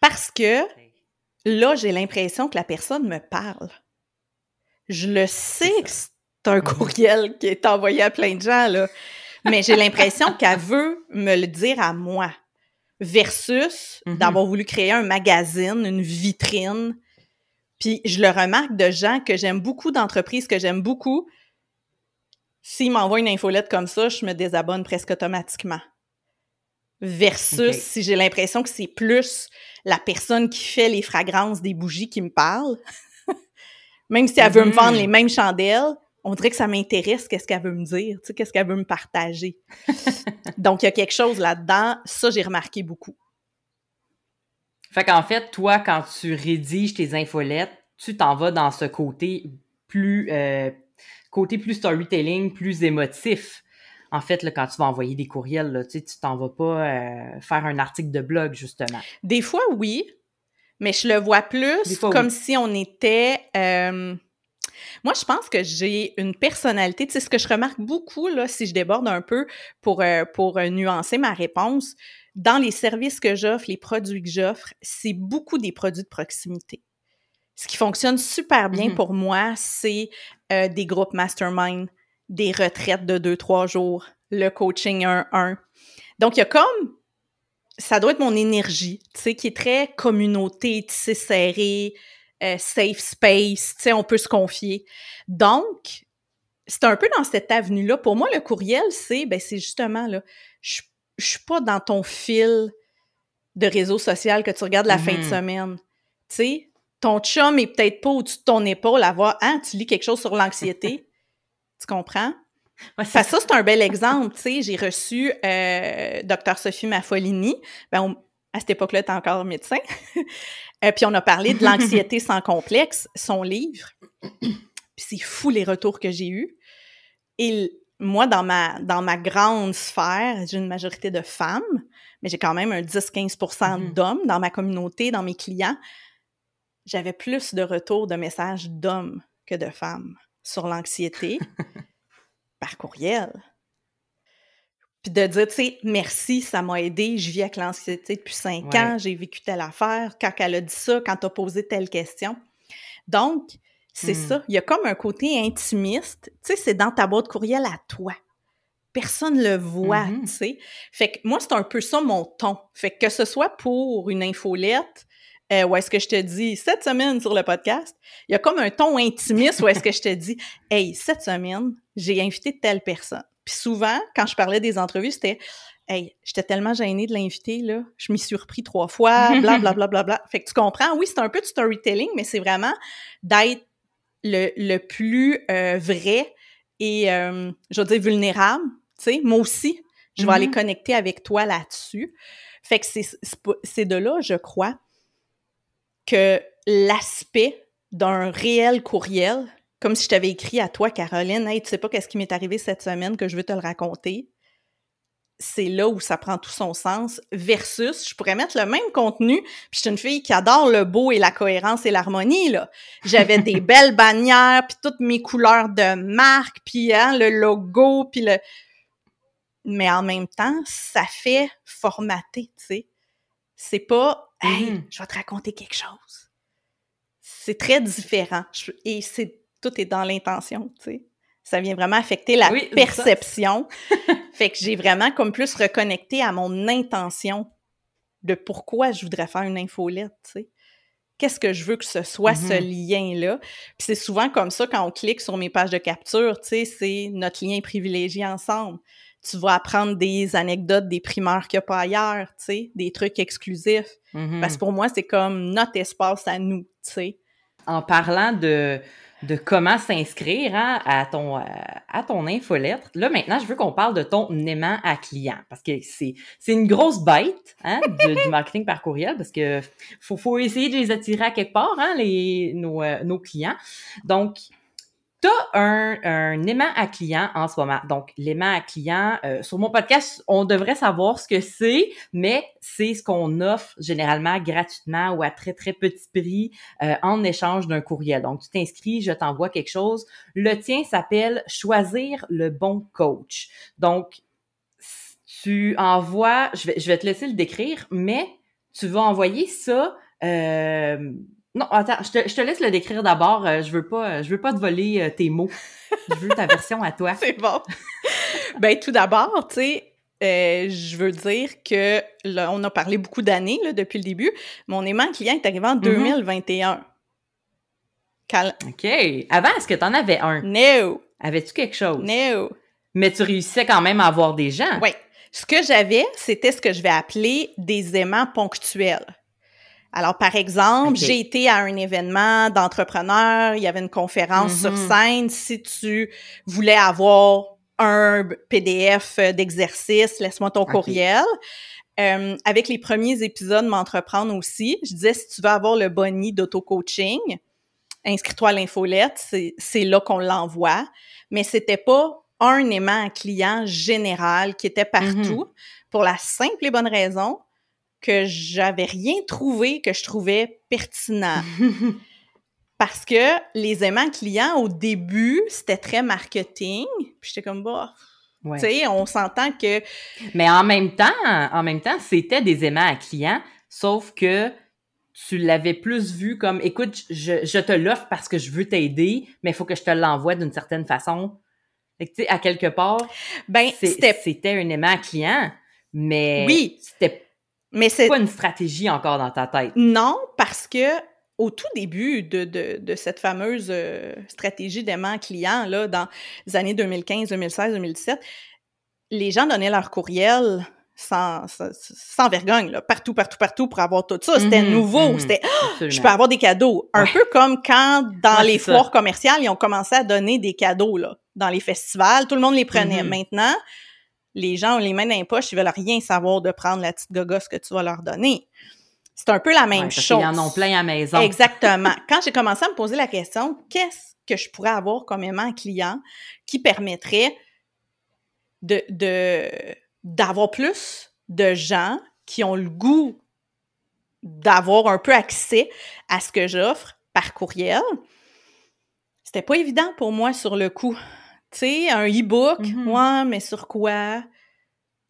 Parce que là j'ai l'impression que la personne me parle. Je le sais que c'est un courriel qui est envoyé à plein de gens là, mais j'ai l'impression qu'elle (laughs) veut me le dire à moi versus Mhm. d'avoir voulu créer un magazine, une vitrine. Puis je le remarque de gens que j'aime beaucoup, d'entreprises que j'aime beaucoup. S'ils m'envoient une infolette comme ça, je me désabonne presque automatiquement. Versus si j'ai l'impression que c'est plus la personne qui fait les fragrances des bougies qui me parle. (laughs) Même si elle veut me vendre les mêmes chandelles, on dirait que ça m'intéresse qu'est-ce qu'elle veut me dire, tu sais, qu'est-ce qu'elle veut me partager. (laughs) Donc, il y a quelque chose là-dedans. Ça, j'ai remarqué beaucoup. Fait qu'en fait, toi, quand tu rédiges tes infolettes, tu t'en vas dans ce côté plus euh, côté plus storytelling, plus émotif. En fait, là, quand tu vas envoyer des courriels, là, tu t'en vas pas euh, faire un article de blog, justement. Des fois, oui, mais je le vois plus comme si on était... Euh, moi, je pense que j'ai une personnalité. Tu sais, ce que je remarque beaucoup, là, si je déborde un peu pour, pour nuancer ma réponse, dans les services que j'offre, les produits que j'offre, c'est beaucoup des produits de proximité. Ce qui fonctionne super bien mm-hmm. pour moi, c'est euh, des groupes mastermind, des retraites de 2-3 jours, le coaching 1-1. Donc, il y a comme, ça doit être mon énergie, tu sais, qui est très communauté, tissé serré, euh, safe space, tu sais, on peut se confier. Donc, c'est un peu dans cette avenue-là. Pour moi, le courriel, c'est, ben, c'est justement, là, je je suis pas dans ton fil de réseau social que tu regardes la fin de mm-hmm. semaine. Tu sais, ton chum est peut-être pas au-dessus de ton épaule à voir, hein, tu lis quelque chose sur l'anxiété. Tu comprends? ça, c'est un bel exemple. Tu sais, j'ai reçu euh, Dr. Sophie Maffolini. Ben, à cette époque-là, tu encore médecin. (laughs) euh, puis on a parlé de l'anxiété (laughs) sans complexe, son livre. Puis c'est fou les retours que j'ai eus. Et moi, dans ma, dans ma grande sphère, j'ai une majorité de femmes, mais j'ai quand même un 10-15 mm-hmm. d'hommes dans ma communauté, dans mes clients. J'avais plus de retours de messages d'hommes que de femmes sur l'anxiété par courriel. Puis de dire, tu sais, merci, ça m'a aidé, je vis avec l'anxiété depuis cinq ans, j'ai vécu telle affaire, quand elle a dit ça, quand tu as posé telle question. Donc, c'est hmm. ça. Il y a comme un côté intimiste. Tu sais, c'est dans ta boîte courriel à toi. Personne le voit, mm-hmm. tu sais. Fait que moi, c'est un peu ça mon ton. Fait que que ce soit pour une infolette, euh, ou est-ce que je te dis cette semaine sur le podcast, il y a comme un ton intimiste où est-ce que je te dis, hey, cette semaine, j'ai invité telle personne. Puis souvent, quand je parlais des entrevues, c'était, hey, j'étais tellement gênée de l'inviter, là, je m'y suis repris trois fois, bla, bla, bla, bla, bla. Fait que tu comprends, oui, c'est un peu de storytelling, mais c'est vraiment d'être le, le plus euh, vrai et, euh, je veux dire, vulnérable. Tu sais, moi aussi, je vais aller mm-hmm. connecter avec toi là-dessus. Fait que c'est de là, je crois, que l'aspect d'un réel courriel, comme si je t'avais écrit à toi, Caroline, hey, tu sais pas qu'est-ce qui m'est arrivé cette semaine que je veux te le raconter c'est là où ça prend tout son sens, versus, je pourrais mettre le même contenu, puis je suis une fille qui adore le beau et la cohérence et l'harmonie, là. J'avais des (laughs) belles bannières, puis toutes mes couleurs de marque, puis hein, le logo, puis le... Mais en même temps, ça fait formater, tu sais. C'est pas « Hey, mm-hmm. je vais te raconter quelque chose ». C'est très différent. Et c'est tout est dans l'intention, tu sais ça vient vraiment affecter la perception. (laughs) fait que j'ai vraiment comme plus reconnecté à mon intention de pourquoi je voudrais faire une infolette, tu sais. Qu'est-ce que je veux que ce soit ce mm-hmm. lien-là? Puis c'est souvent comme ça quand on clique sur mes pages de capture, tu sais, c'est notre lien privilégié ensemble. Tu vas apprendre des anecdotes, des primeurs qu'il n'y a pas ailleurs, tu sais, des trucs exclusifs. Mm-hmm. Parce que pour moi, c'est comme notre espace à nous, tu sais. En parlant de, de comment s'inscrire hein, à ton euh, à ton infolettre. Là maintenant, je veux qu'on parle de ton aimant à client parce que c'est c'est une grosse bête hein, (laughs) du marketing par courriel parce que faut faut essayer de les attirer à quelque part hein, les nos euh, nos clients. Donc tu un, un aimant à client en ce moment. Donc, l'aimant à client, euh, sur mon podcast, on devrait savoir ce que c'est, mais c'est ce qu'on offre généralement gratuitement ou à très, très petit prix euh, en échange d'un courriel. Donc, tu t'inscris, je t'envoie quelque chose. Le tien s'appelle Choisir le bon coach. Donc, tu envoies, je vais, je vais te laisser le décrire, mais tu vas envoyer ça euh, non, attends, je te, je te laisse le décrire d'abord. Euh, je veux pas, euh, je veux pas te voler euh, tes mots. Je veux ta version à toi. (laughs) C'est bon. ben tout d'abord, tu sais, je veux dire que là, on a parlé beaucoup d'années depuis le début. Mon aimant client est arrivé en 2021. Mm-hmm. OK. Avant, est-ce que tu en avais un? No. Avais-tu quelque chose? No. Mais tu réussissais quand même à avoir des gens. Oui. Ce que j'avais, c'était ce que je vais appeler des aimants ponctuels. Alors, par exemple, j'ai été à un événement d'entrepreneurs, il y avait une conférence sur Mhm. scène. Si tu voulais avoir un PDF d'exercice, laisse-moi ton courriel. Euh, avec les premiers épisodes M'entreprendre aussi, je disais, si tu veux avoir le boni d'auto-coaching, inscris-toi à l'infolette, c'est c'est là qu'on l'envoie. Mais c'était pas un aimant à client général qui était partout pour la simple et bonne raison que j'avais rien trouvé que je trouvais pertinent. (laughs) Parce que les aimants clients, au début, c'était très marketing. Puis j'étais comme, bah, Ouais. tu sais, on s'entend que Mais en même temps, en même temps, c'était des aimants à clients, sauf que tu l'avais plus vu comme, écoute, je, je te l'offre parce que je veux t'aider, mais il faut que je te l'envoie d'une certaine façon. Fait que, tu sais, à quelque part, ben c'était un aimant à client, mais Oui. c'était mais c'est pas une stratégie encore dans ta tête. non parce que au tout début de, de, de cette fameuse euh, stratégie d'aimant client là dans les années 2015, 2016, 2017, les gens donnaient leur courriel sans, sans, sans vergogne là, partout partout partout pour avoir tout ça, c'était Mhm, nouveau, mhm. c'était Absolument. je peux avoir des cadeaux. Un Ouais. peu comme quand, dans Ouais, les ça. foires commerciales, ils ont commencé à donner des cadeaux, là. Dans les festivals, tout le monde les prenait. Mhm. Maintenant, les gens ont les mains dans les poches, ils veulent rien savoir de prendre la petite gogosse que tu vas leur donner. C'est un peu la même Ouais, parce chose. qu'ils en ont plein à la maison. Exactement. (laughs) Quand j'ai commencé à me poser la question, qu'est-ce que je pourrais avoir comme aimant client qui permettrait de, de, d'avoir plus de gens qui ont le goût d'avoir un peu accès à ce que j'offre par courriel? C'était pas évident pour moi sur le coup. Tu sais, un e-book, Mhm. ouais, mais sur quoi?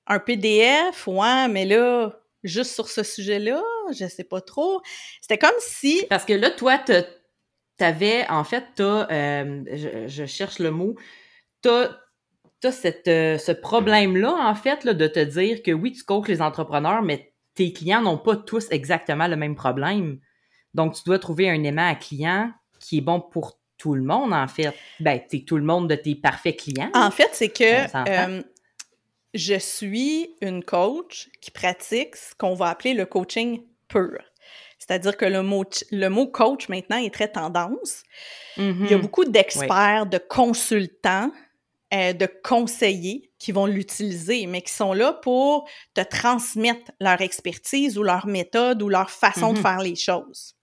Un PDF, ouais, mais là, juste sur ce sujet-là, je sais pas trop. C'était comme si Parce que là, toi, t'avais, en fait, t'as, euh, je, je cherche le mot, t'as, cette, euh, ce problème-là, en fait, là, de te dire que oui, tu coaches les entrepreneurs, mais tes clients n'ont pas tous exactement le même problème. Donc, tu dois trouver un aimant à client qui est bon pour tout le monde, en fait. Ben, t'es tout le monde de tes parfaits clients. En fait, c'est que euh, je suis une coach qui pratique ce qu'on va appeler le coaching pur. C'est-à-dire que le mot, le mot coach maintenant est très tendance. Mhm. Il y a beaucoup d'experts, de consultants, euh, de conseillers qui vont l'utiliser, mais qui sont là pour te transmettre leur expertise ou leur méthode ou leur façon de Mhm. faire les choses.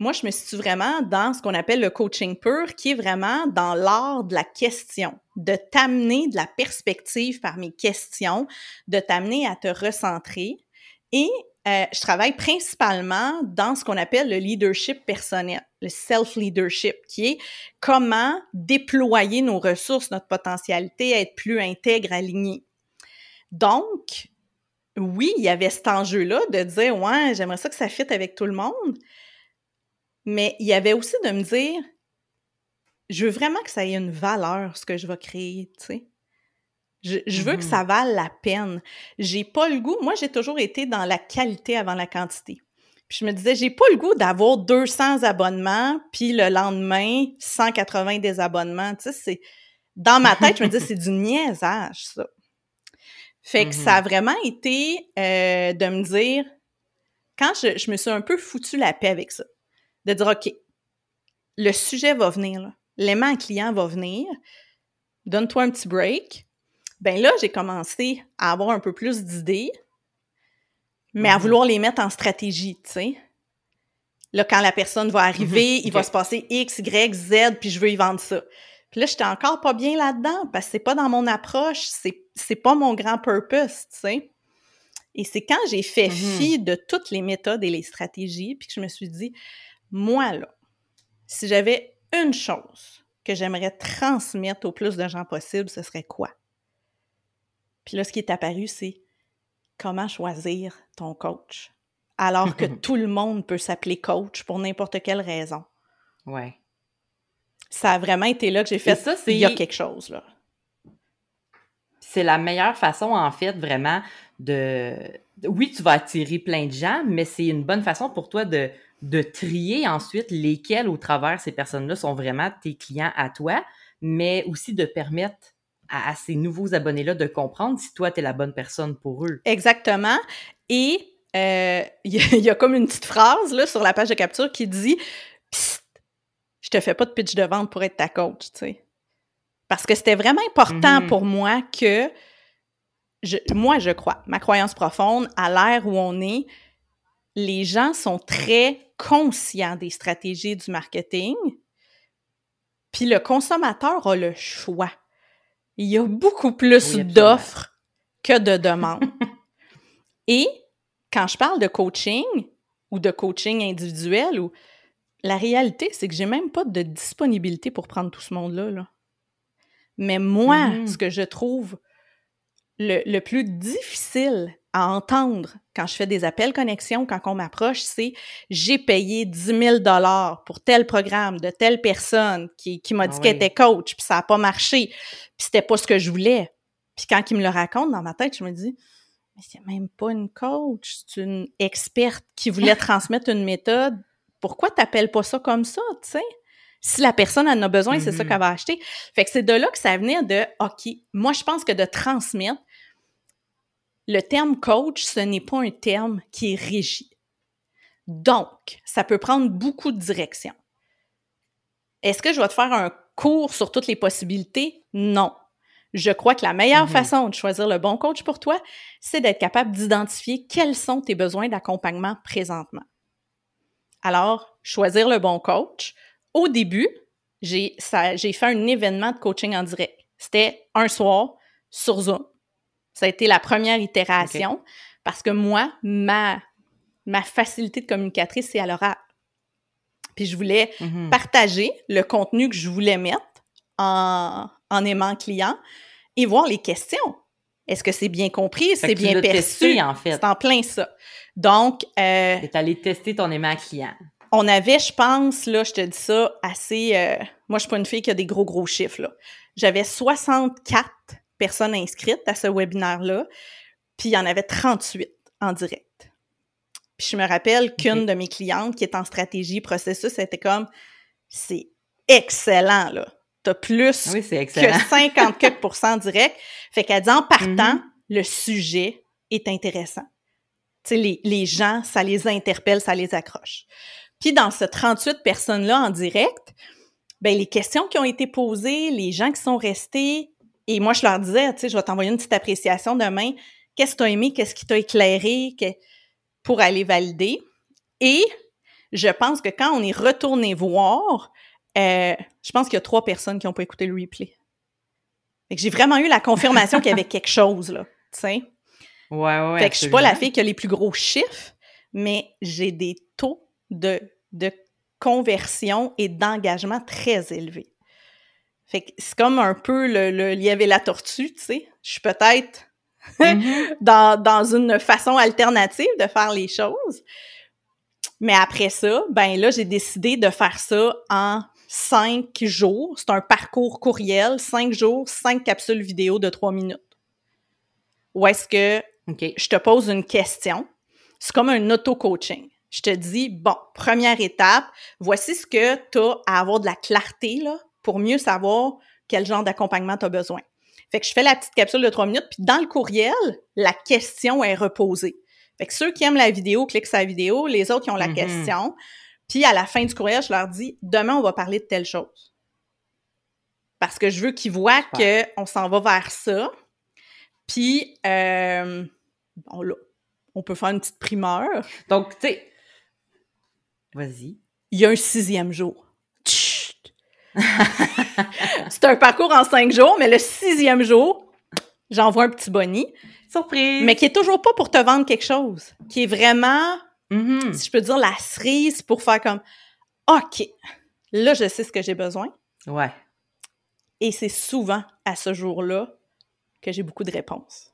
Moi, je me situe vraiment dans ce qu'on appelle le coaching pur, qui est vraiment dans l'art de la question, de t'amener de la perspective par mes questions, de t'amener à te recentrer. Et euh, je travaille principalement dans ce qu'on appelle le leadership personnel, le self-leadership, qui est comment déployer nos ressources, notre potentialité, être plus intègre, aligné. Donc, oui, il y avait cet enjeu-là de dire, ouais, j'aimerais ça que ça fitte avec tout le monde. Mais il y avait aussi de me dire, je veux vraiment que ça ait une valeur, ce que je vais créer, tu sais. Je, je veux que Mhm. ça vale la peine. J'ai pas le goût. Moi, j'ai toujours été dans la qualité avant la quantité. Puis je me disais, j'ai pas le goût d'avoir 200 abonnements, puis le lendemain, 180 désabonnements. Tu sais, c'est... Dans ma tête, je me disais, c'est du (laughs) niaisage, ça. Fait que ça a vraiment été euh, de me dire, quand je, je me suis un peu foutu la paix avec ça, de dire, OK, le sujet va venir, l'aimant client va venir, donne-toi un petit break. Ben là, j'ai commencé à avoir un peu plus d'idées, mais à Mhm. vouloir les mettre en stratégie, tu sais. Là, quand la personne va arriver, Mhm, il va se passer X, Y, Z, puis je veux y vendre ça. Puis là, j'étais encore pas bien là-dedans, parce que c'est pas dans mon approche, c'est, c'est pas mon grand purpose, tu sais. Et c'est quand j'ai fait Mhm. fi de toutes les méthodes et les stratégies, puis que je me suis dit, moi, là, si j'avais une chose que j'aimerais transmettre au plus de gens possible, ce serait quoi? Puis là, ce qui est apparu, c'est comment choisir ton coach. Alors que (laughs) tout le monde peut s'appeler coach pour n'importe quelle raison. Ouais. Ça a vraiment été là que j'ai Et fait, ça, c'est- il y a quelque chose, là. c'est la meilleure façon, en fait, vraiment, de... Oui, tu vas attirer plein de gens, mais c'est une bonne façon pour toi de, de trier ensuite lesquels, au travers ces personnes-là, sont vraiment tes clients à toi, mais aussi de permettre à, ces nouveaux abonnés-là de comprendre si toi, tu es la bonne personne pour eux. Exactement. Et euh, (laughs) il y, a comme une petite phrase là, sur la page de capture qui dit Psst, je te fais pas de pitch de vente pour être ta coach, tu sais. Parce que c'était vraiment important mm-hmm. pour moi que, moi, je crois, ma croyance profonde, à l'ère où on est, les gens sont très conscients des stratégies du marketing, puis le consommateur a le choix. Il y a beaucoup plus d'offres que de demandes. (laughs) Et quand je parle de coaching ou de coaching individuel, ou la réalité, c'est que j'ai même pas de disponibilité pour prendre tout ce monde-là. Là. Mais moi, mm-hmm. ce que je trouve le, le, plus difficile à entendre quand je fais des appels connexion, quand on m'approche, c'est j'ai payé 10 000 pour tel programme de telle personne qui, qui m'a ah dit qu'elle était coach, puis ça n'a pas marché, puis c'était pas ce que je voulais. Puis quand il me le raconte dans ma tête, je me dis mais c'est même pas une coach, c'est une experte qui voulait (laughs) transmettre une méthode. Pourquoi t'appelles pas ça comme ça, tu sais? Si la personne en a besoin, c'est ça mm-hmm. qu'elle va acheter. Fait que c'est de là que ça venait de OK, moi je pense que de transmettre, le terme coach, ce n'est pas un terme qui est régi. Donc, ça peut prendre beaucoup de directions. Est-ce que je vais te faire un cours sur toutes les possibilités? Non. Je crois que la meilleure mm-hmm. façon de choisir le bon coach pour toi, c'est d'être capable d'identifier quels sont tes besoins d'accompagnement présentement. Alors, choisir le bon coach. Au début, j'ai fait un événement de coaching en direct. C'était un soir sur Zoom. Ça a été la première itération parce que moi, ma, ma facilité de communicatrice, c'est à l'oral. Puis je voulais mm-hmm. partager le contenu que je voulais mettre en, en aimant client et voir les questions. Est-ce que c'est bien compris? C'est bien perçu? en fait. C'est en plein ça. Donc... Euh, es allé tester ton aimant client. On avait, je pense, là, je te dis ça, assez... Euh, moi, je suis pas une fille qui a des gros, gros chiffres, là. J'avais 64 personnes inscrites à ce webinaire-là, puis il y en avait 38 en direct. Puis je me rappelle qu'une de mes clientes qui est en stratégie processus, c'était comme, c'est excellent, là plus que 54% (laughs) direct. Fait qu'elle dit en partant, mm-hmm. le sujet est intéressant. Tu sais, les, les gens, ça les interpelle, ça les accroche. Puis dans ce 38 personnes-là en direct, ben les questions qui ont été posées, les gens qui sont restés, et moi je leur disais, tu sais, je vais t'envoyer une petite appréciation demain. Qu'est-ce que tu as aimé, qu'est-ce qui t'a éclairé? Pour aller valider. Et je pense que quand on est retourné voir, euh, je pense qu'il y a trois personnes qui n'ont pas écouté le replay. Fait que j'ai vraiment eu la confirmation qu'il y avait (laughs) quelque chose, là. Tu sais? Ouais, ouais. Fait que je suis pas la fille qui a les plus gros chiffres, mais j'ai des taux de, de conversion et d'engagement très élevés. Fait que c'est comme un peu le, le y avait la tortue, tu sais. Je suis peut-être (laughs) mm-hmm. dans, dans une façon alternative de faire les choses. Mais après ça, ben là, j'ai décidé de faire ça en cinq jours. C'est un parcours courriel, cinq jours, cinq capsules vidéo de trois minutes. Où est-ce que je te pose une question? C'est comme un auto-coaching. Je te dis, bon, première étape, voici ce que tu as à avoir de la clarté là, pour mieux savoir quel genre d'accompagnement tu as besoin. Fait que je fais la petite capsule de trois minutes, puis dans le courriel, la question est reposée. Fait que ceux qui aiment la vidéo cliquent sur la vidéo, les autres qui ont la mm-hmm. question. Puis à la fin du courriel, je leur dis demain, on va parler de telle chose. Parce que je veux qu'ils voient qu'on s'en va vers ça. Puis, euh, bon, là, on peut faire une petite primeur. Donc, tu sais, vas-y. Il y a un sixième jour. (laughs) C'est un parcours en cinq jours, mais le sixième jour, j'envoie un petit boni. Surprise! Mais qui est toujours pas pour te vendre quelque chose. Qui est vraiment Mm-hmm. si je peux dire, la cerise pour faire comme OK, là, je sais ce que j'ai besoin. Ouais. Et c'est souvent à ce jour-là que j'ai beaucoup de réponses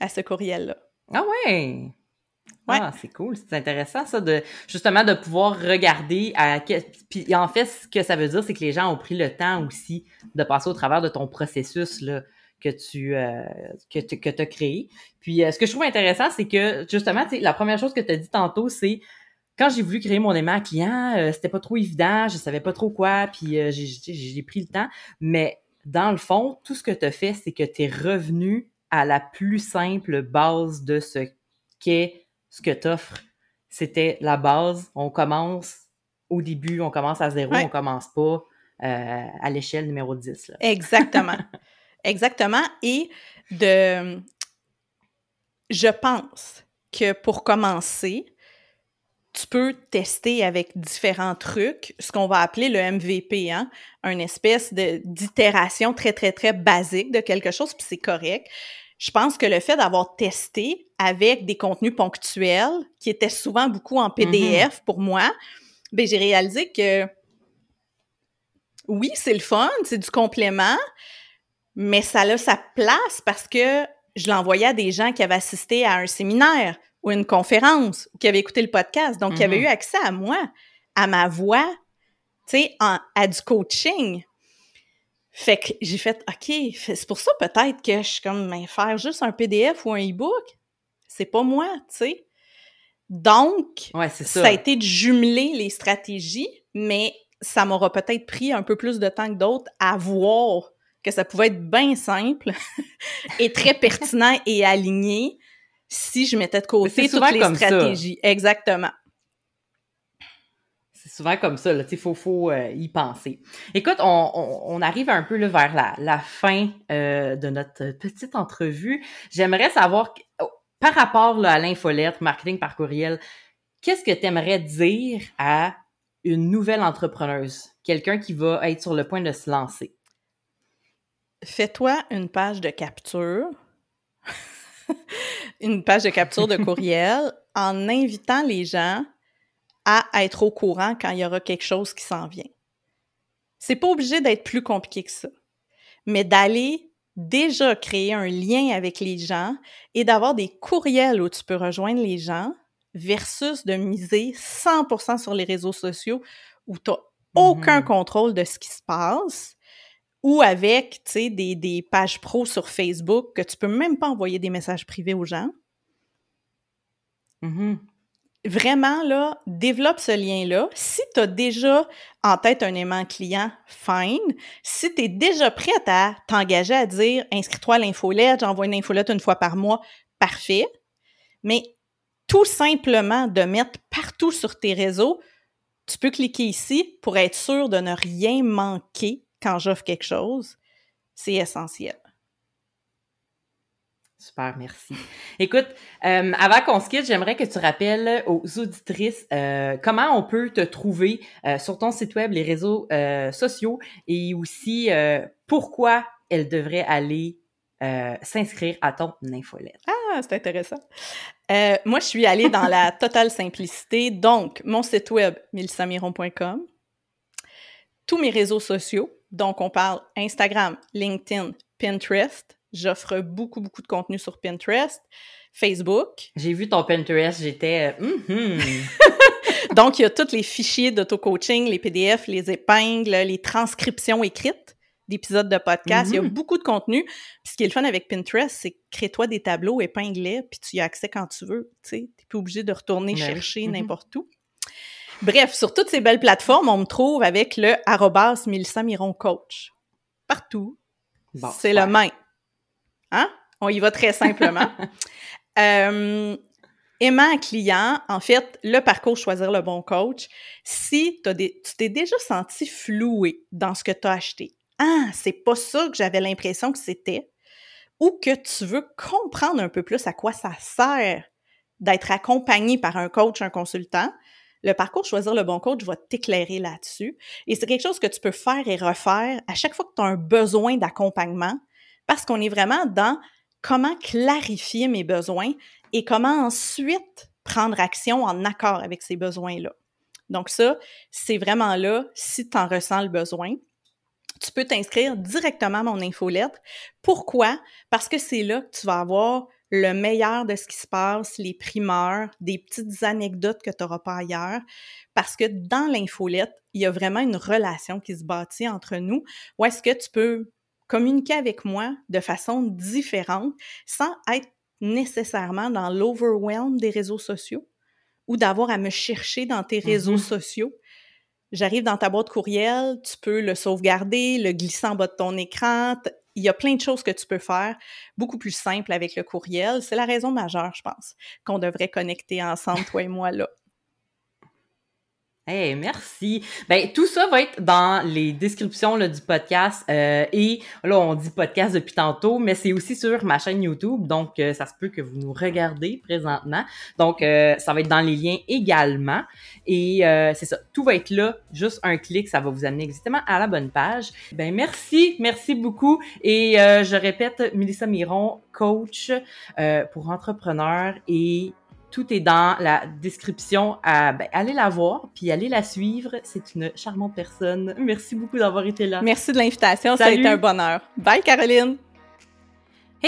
à ce courriel-là. Ah ouais! Ouais. Ah, c'est cool, c'est intéressant ça de justement de pouvoir regarder à puis en fait ce que ça veut dire c'est que les gens ont pris le temps aussi de passer au travers de ton processus là que tu euh, que, que as créé. Puis euh, ce que je trouve intéressant, c'est que justement, la première chose que tu as dit tantôt, c'est quand j'ai voulu créer mon aimant client, euh, c'était pas trop évident, je savais pas trop quoi, puis j'ai pris le temps. Mais dans le fond, tout ce que tu as fait, c'est que tu es revenu à la plus simple base de ce qu'est ce que tu offres. C'était la base. On commence au début, on commence à zéro, on commence pas euh, à l'échelle numéro 10. Exactement. (laughs) Exactement. Et de. Je pense que pour commencer, tu peux tester avec différents trucs, ce qu'on va appeler le MVP, hein, une espèce d'itération très, très, très basique de quelque chose, puis c'est correct. Je pense que le fait d'avoir testé avec des contenus ponctuels, qui étaient souvent beaucoup en PDF mm-hmm. pour moi, ben j'ai réalisé que oui, c'est le fun, c'est du complément, mais ça a sa place parce que je l'envoyais à des gens qui avaient assisté à un séminaire ou une conférence ou qui avaient écouté le podcast, donc qui avaient mm-hmm. eu accès à moi, à ma voix, tu sais, à du coaching. Fait que j'ai fait, OK, c'est pour ça peut-être que je suis comme, mais faire juste un PDF ou un e-book, c'est pas moi, tu sais. Donc, ça. a été de jumeler les stratégies, mais ça m'aura peut-être pris un peu plus de temps que d'autres à voir que ça pouvait être bien simple (laughs) et très pertinent et aligné si je mettais de côté toutes les stratégies. Exactement. C'est souvent comme ça, il faut, faut euh, y penser. Écoute, on, arrive un peu vers la, la fin euh, de notre petite entrevue. J'aimerais savoir, par rapport à l'infolettre, marketing par courriel, qu'est-ce que tu aimerais dire à une nouvelle entrepreneuse, quelqu'un qui va être sur le point de se lancer? Fais-toi une page de capture, (laughs) une page de capture de (laughs) courriel en invitant les gens à être au courant quand il y aura quelque chose qui s'en vient. C'est pas obligé d'être plus compliqué que ça, mais d'aller déjà créer un lien avec les gens et d'avoir des courriels où tu peux rejoindre les gens versus de miser 100% sur les réseaux sociaux où tu n'as aucun mm-hmm. contrôle de ce qui se passe ou avec, tu sais, des, des, pages pro sur Facebook que tu peux même pas envoyer des messages privés aux gens. Mm-hmm vraiment, là, développe ce lien-là. Si tu as déjà en tête un aimant client, fine. Si tu es déjà prête à t'engager à dire inscris-toi à l'infolette, j'envoie une infolette une fois par mois, parfait. Mais tout simplement de mettre partout sur tes réseaux, tu peux cliquer ici pour être sûr de ne rien manquer quand j'offre quelque chose. C'est essentiel. Super, merci. Écoute, euh, avant qu'on se quitte, j'aimerais que tu rappelles aux auditrices euh, comment on peut te trouver euh, sur ton site web, les réseaux sociaux et aussi pourquoi elles devraient aller s'inscrire à ton infolette. Ah, c'est intéressant. moi, je suis allée dans la (laughs) totale simplicité. Donc, mon site web, milsamiron.com, tous mes réseaux sociaux. Donc, on parle Instagram, LinkedIn, Pinterest, J'offre beaucoup, beaucoup de contenu sur Pinterest, Facebook. J'ai vu ton Pinterest, j'étais... Euh, mm-hmm. (laughs) Donc, il y a tous les fichiers d'auto-coaching, les PDF, les épingles, les transcriptions écrites d'épisodes de podcast. Il y a mm-hmm. beaucoup de contenu. Puis ce qui est le fun avec Pinterest, c'est crée-toi des tableaux, épingle puis tu y as accès quand tu veux. Tu n'es plus obligé de retourner ben chercher mm-hmm. n'importe où. Bref, sur toutes ces belles plateformes, on me trouve avec le arrobas Coach. Partout. c'est le même. Hein? On y va très simplement. (laughs) euh, aimant un client, en fait, le parcours Choisir le bon coach, si tu t'es déjà senti floué dans ce que tu as acheté, ah, c'est pas ça que j'avais l'impression que c'était, ou que tu veux comprendre un peu plus à quoi ça sert d'être accompagné par un coach, un consultant, le parcours Choisir le bon coach va t'éclairer là-dessus. Et c'est quelque chose que tu peux faire et refaire à chaque fois que tu as un besoin d'accompagnement parce qu'on est vraiment dans comment clarifier mes besoins et comment ensuite prendre action en accord avec ces besoins-là. Donc ça, c'est vraiment là, si tu en ressens le besoin, tu peux t'inscrire directement à mon infolettre. Pourquoi? Parce que c'est là que tu vas avoir le meilleur de ce qui se passe, les primeurs, des petites anecdotes que tu n'auras pas ailleurs. Parce que dans l'infolette, il y a vraiment une relation qui se bâtit entre nous. Où est-ce que tu peux communiquer avec moi de façon différente sans être nécessairement dans l'overwhelm des réseaux sociaux ou d'avoir à me chercher dans tes réseaux mm-hmm. sociaux. J'arrive dans ta boîte courriel, tu peux le sauvegarder, le glisser en bas de ton écran. Il y a plein de choses que tu peux faire, beaucoup plus simple avec le courriel. C'est la raison majeure, je pense, qu'on devrait connecter ensemble, toi et moi, là. Hey, merci. Ben tout ça va être dans les descriptions là, du podcast euh, et là on dit podcast depuis tantôt, mais c'est aussi sur ma chaîne YouTube, donc euh, ça se peut que vous nous regardez présentement. Donc euh, ça va être dans les liens également et c'est ça, tout va être là, juste un clic, ça va vous amener exactement à la bonne page. Ben merci, merci beaucoup et je répète, Melissa Miron, coach pour entrepreneurs et tout est dans la description. À, ben, allez la voir, puis allez la suivre. C'est une charmante personne. Merci beaucoup d'avoir été là. Merci de l'invitation, ça a été un bonheur. Bye Caroline!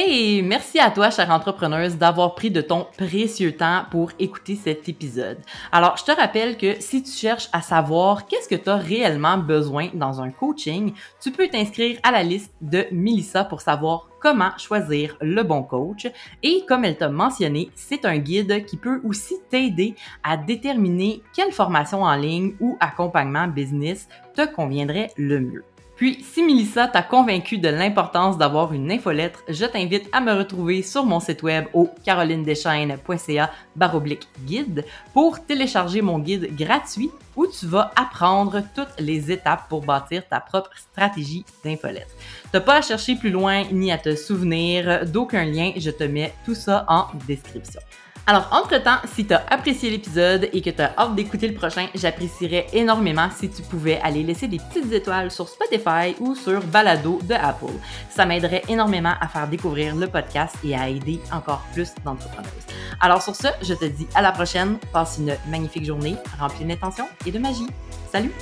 Hey, merci à toi, chère entrepreneuse, d'avoir pris de ton précieux temps pour écouter cet épisode. Alors, je te rappelle que si tu cherches à savoir qu'est-ce que tu as réellement besoin dans un coaching, tu peux t'inscrire à la liste de Melissa pour savoir comment choisir le bon coach. Et comme elle t'a mentionné, c'est un guide qui peut aussi t'aider à déterminer quelle formation en ligne ou accompagnement business te conviendrait le mieux. Puis, si Melissa t'a convaincu de l'importance d'avoir une infolettre, je t'invite à me retrouver sur mon site web au carolinedeschaines.ca baroblique guide pour télécharger mon guide gratuit où tu vas apprendre toutes les étapes pour bâtir ta propre stratégie d'infolettre. T'as pas à chercher plus loin ni à te souvenir d'aucun lien, je te mets tout ça en description. Alors, entre-temps, si tu as apprécié l'épisode et que tu as hâte d'écouter le prochain, j'apprécierais énormément si tu pouvais aller laisser des petites étoiles sur Spotify ou sur Balado de Apple. Ça m'aiderait énormément à faire découvrir le podcast et à aider encore plus d'entrepreneurs. Alors sur ce, je te dis à la prochaine. Passe une magnifique journée remplie d'intention et de magie. Salut!